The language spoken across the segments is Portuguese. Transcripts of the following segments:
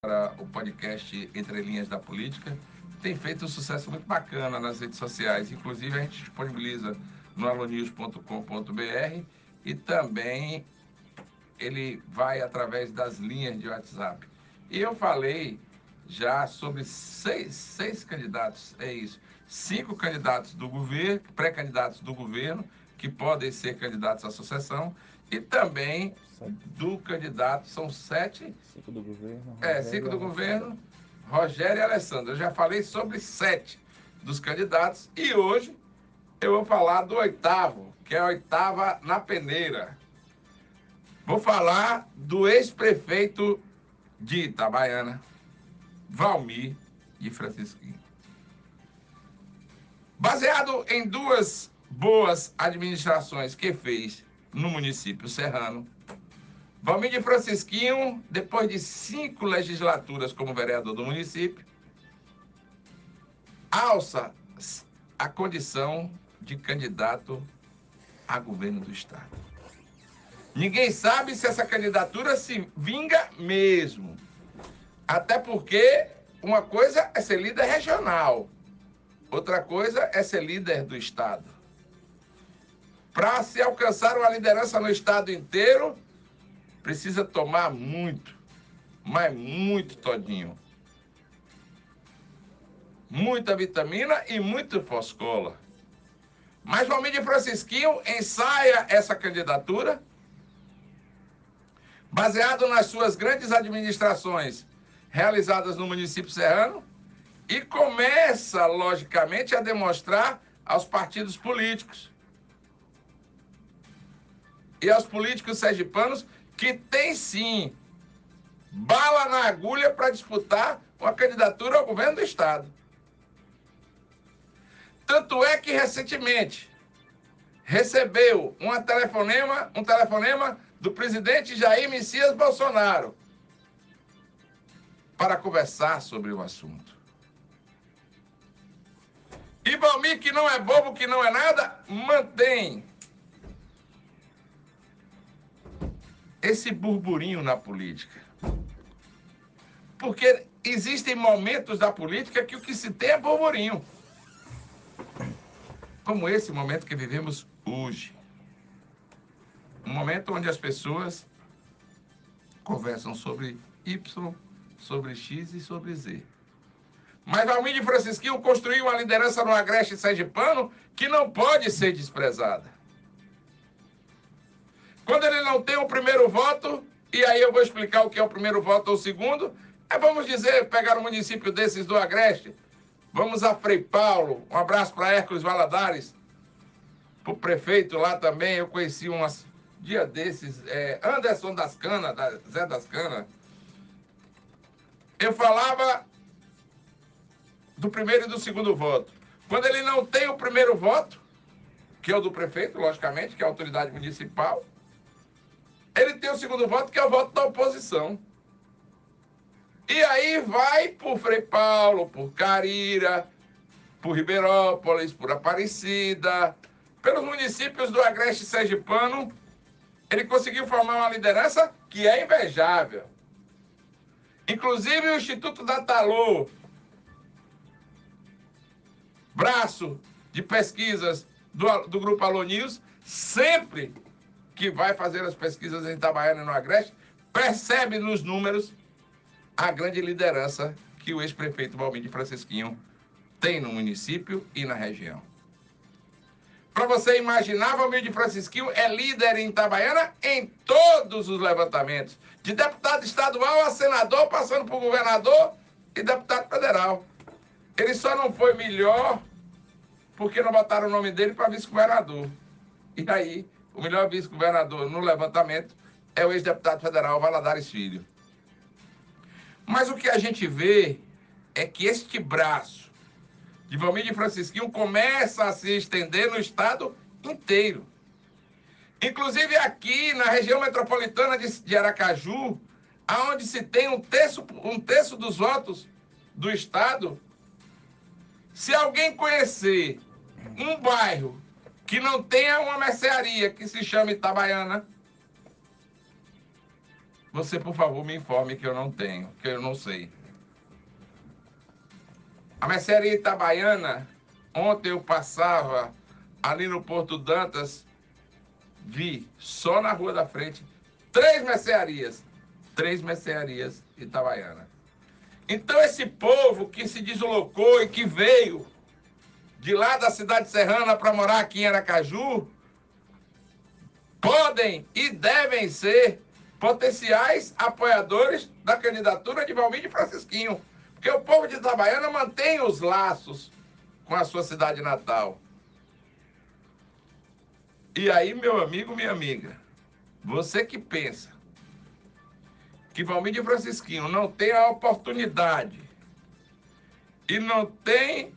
para o podcast Entre Linhas da Política. Tem feito um sucesso muito bacana nas redes sociais. Inclusive, a gente disponibiliza no alonews.com.br e também ele vai através das linhas de WhatsApp. E eu falei já sobre seis, seis candidatos, é isso, cinco candidatos do governo, pré-candidatos do governo, que podem ser candidatos à sucessão, e também do candidato, são sete. Cinco do governo. É, cinco do governo, Rogério e Alessandro. Eu já falei sobre sete dos candidatos e hoje eu vou falar do oitavo, que é a oitava na peneira. Vou falar do ex-prefeito de Itabaiana, Valmir de Francisquinho. Baseado em duas boas administrações que fez no município serrano, Valmir de Francisquinho, depois de cinco legislaturas como vereador do município, alça a condição de candidato a governo do estado. Ninguém sabe se essa candidatura se vinga mesmo. Até porque uma coisa é ser líder regional, outra coisa é ser líder do estado. Para se alcançar uma liderança no estado inteiro, precisa tomar muito, mas muito todinho. Muita vitamina e muito foscola. Mas Valmir Francisquinho ensaia essa candidatura baseado nas suas grandes administrações realizadas no município serrano e começa, logicamente, a demonstrar aos partidos políticos e aos políticos sergipanos que tem sim bala na agulha para disputar uma candidatura ao governo do Estado. Tanto é que recentemente recebeu uma telefonema, um telefonema do presidente Jair Messias Bolsonaro para conversar sobre o assunto. E Balmir, que não é bobo, que não é nada, mantém esse burburinho na política. Porque existem momentos da política que o que se tem é burburinho. Como esse momento que vivemos hoje. Um momento onde as pessoas conversam sobre Y, sobre X e sobre Z. Mas Valmir de Francisquinho construiu uma liderança no Agreste Sergipano que não pode ser desprezada. Quando ele não tem o primeiro voto, e aí eu vou explicar o que é o primeiro voto ou o segundo, é, vamos dizer, pegar um município desses do Agreste, vamos a Frei Paulo, um abraço para Hércules Valadares, o prefeito lá também, eu conheci umas dia desses, é, Anderson das Canas, da Zé das Canas, eu falava do primeiro e do segundo voto. Quando ele não tem o primeiro voto, que é o do prefeito, logicamente, que é a autoridade municipal, ele tem o segundo voto, que é o voto da oposição. E aí vai por Frei Paulo, por Carira, por Ribeirópolis, por Aparecida, pelos municípios do Agreste Sergipano, ele conseguiu formar uma liderança que é invejável. Inclusive o Instituto Datalô, braço de pesquisas do, do Grupo Alô News, sempre que vai fazer as pesquisas em Itabaiana e no Agreste, percebe nos números a grande liderança que o ex-prefeito Valmir de Francisquinho tem no município e na região. Para você imaginar, Valmir de Francisquinho é líder em Itabaiana em todos os levantamentos. De deputado estadual a senador, passando por governador e deputado federal. Ele só não foi melhor porque não botaram o nome dele para vice-governador. E aí, o melhor vice-governador no levantamento é o ex-deputado federal Valadares Filho. Mas o que a gente vê é que este braço de Valmir de Francisquinho começa a se estender no estado inteiro. Inclusive aqui na região metropolitana de, Aracaju, aonde se tem um terço, um terço dos votos do estado, se alguém conhecer um bairro que não tenha uma mercearia que se chama Itabaiana, você, por favor, me informe que eu não tenho, que eu não sei. A mercearia Itabaiana, ontem eu passava ali no Porto Dantas, vi só na rua da frente três mercearias. Três mercearias Itabaiana. Então, esse povo que se deslocou e que veio de lá da cidade serrana para morar aqui em Aracaju, podem e devem ser potenciais apoiadores da candidatura de Valmir de Francisquinho. Porque o povo de Itabaiana mantém os laços com a sua cidade natal. E aí, meu amigo, minha amiga, você que pensa que Valmir de Francisquinho não tem a oportunidade e não tem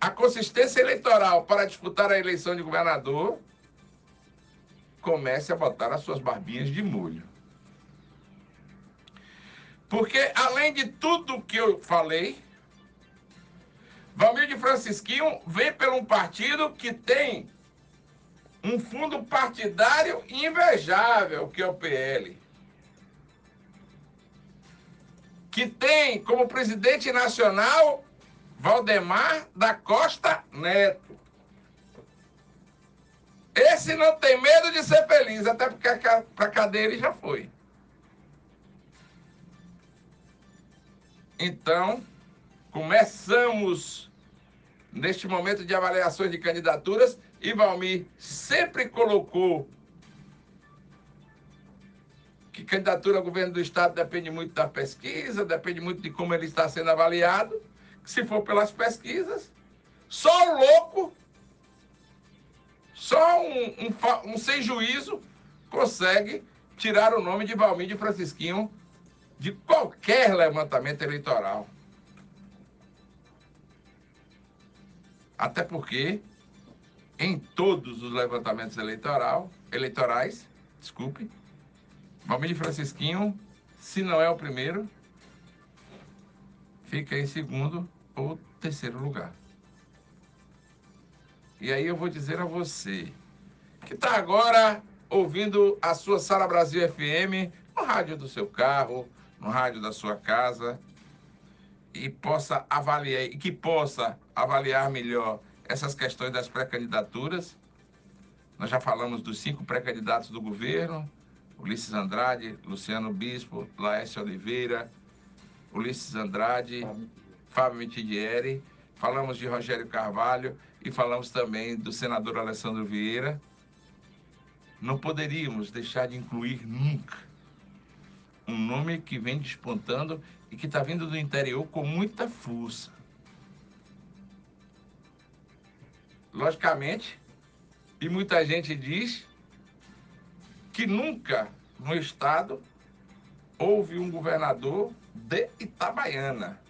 a consistência eleitoral para disputar a eleição de governador, comece a botar as suas barbinhas de molho. Porque, além de tudo que eu falei, Valmir de Francisquinho vem por um partido que tem um fundo partidário invejável, que é o PL. Que tem como presidente nacional Valdemar da Costa Neto. Esse não tem medo de ser feliz, até porque para cadeia ele já foi. Então, começamos neste momento de avaliações de candidaturas e Valmir sempre colocou que candidatura ao governo do Estado depende muito da pesquisa, depende muito de como ele está sendo avaliado. Se for pelas pesquisas, só o louco, só um, um, um sem juízo consegue tirar o nome de Valmir de Francisquinho de qualquer levantamento eleitoral. Até porque, em todos os levantamentos eleitoral, eleitorais, desculpe, Valmir Francisquinho, se não é o primeiro, fica em segundo ou terceiro lugar. E aí eu vou dizer a você, que está agora ouvindo a sua Sala Brasil FM no rádio do seu carro, no rádio da sua casa e possa avaliar e que possa avaliar melhor essas questões das pré-candidaturas. Nós já falamos dos cinco pré-candidatos do governo: Ulisses Andrade, Luciano Bispo, Laércio Oliveira, Ulisses Andrade, Fábio Mitidieri. Falamos de Rogério Carvalho e falamos também do senador Alessandro Vieira. Não poderíamos deixar de incluir nunca um nome que vem despontando e que está vindo do interior com muita força. Logicamente, e muita gente diz que nunca no estado houve um governador de Itabaiana.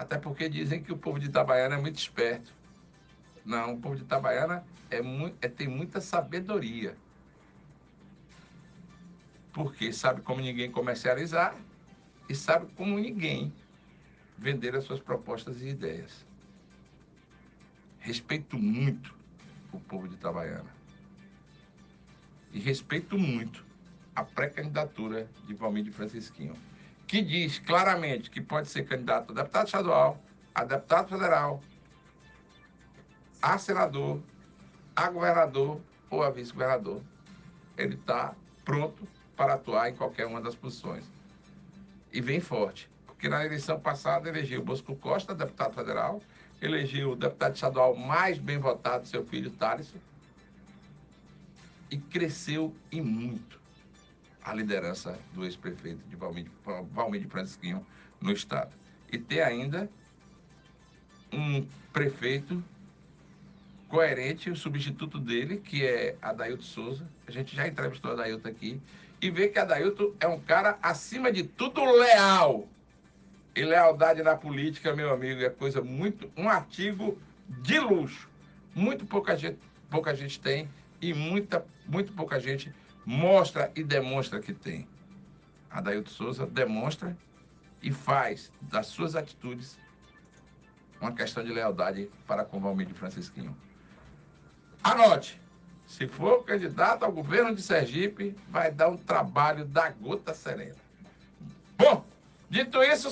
Até porque dizem que o povo de Itabaiana é muito esperto. Não, o povo de Itabaiana é, é tem muita sabedoria porque sabe como ninguém comercializar e sabe como ninguém vender as suas propostas e ideias. Respeito muito o povo de Itabaiana. E respeito muito a pré-candidatura de Valmir de Francisquinho, que diz claramente que pode ser candidato a deputado estadual, a deputado federal, a senador, a governador ou a vice-governador. Ele está pronto para atuar em qualquer uma das posições. E vem forte, porque na eleição passada elegeu Bosco Costa, deputado federal, elegeu o deputado estadual mais bem votado, seu filho Thales, e cresceu e muito a liderança do ex-prefeito de Valmir, Valmir de Francisquinho no estado. E tem ainda um prefeito coerente, o substituto dele, que é Adailto Souza. A gente já entrevistou Adailto aqui e ver que Adailton é um cara, acima de tudo, leal. E lealdade na política, meu amigo, é coisa muito. um artigo de luxo. Muito pouca gente, pouca gente tem e muita, muito pouca gente mostra e demonstra que tem. Adailton Souza demonstra e faz das suas atitudes uma questão de lealdade para com Valmir Francisquinho. Anote, se for candidato ao governo de Sergipe, vai dar um trabalho da gota serena. Bom, dito isso,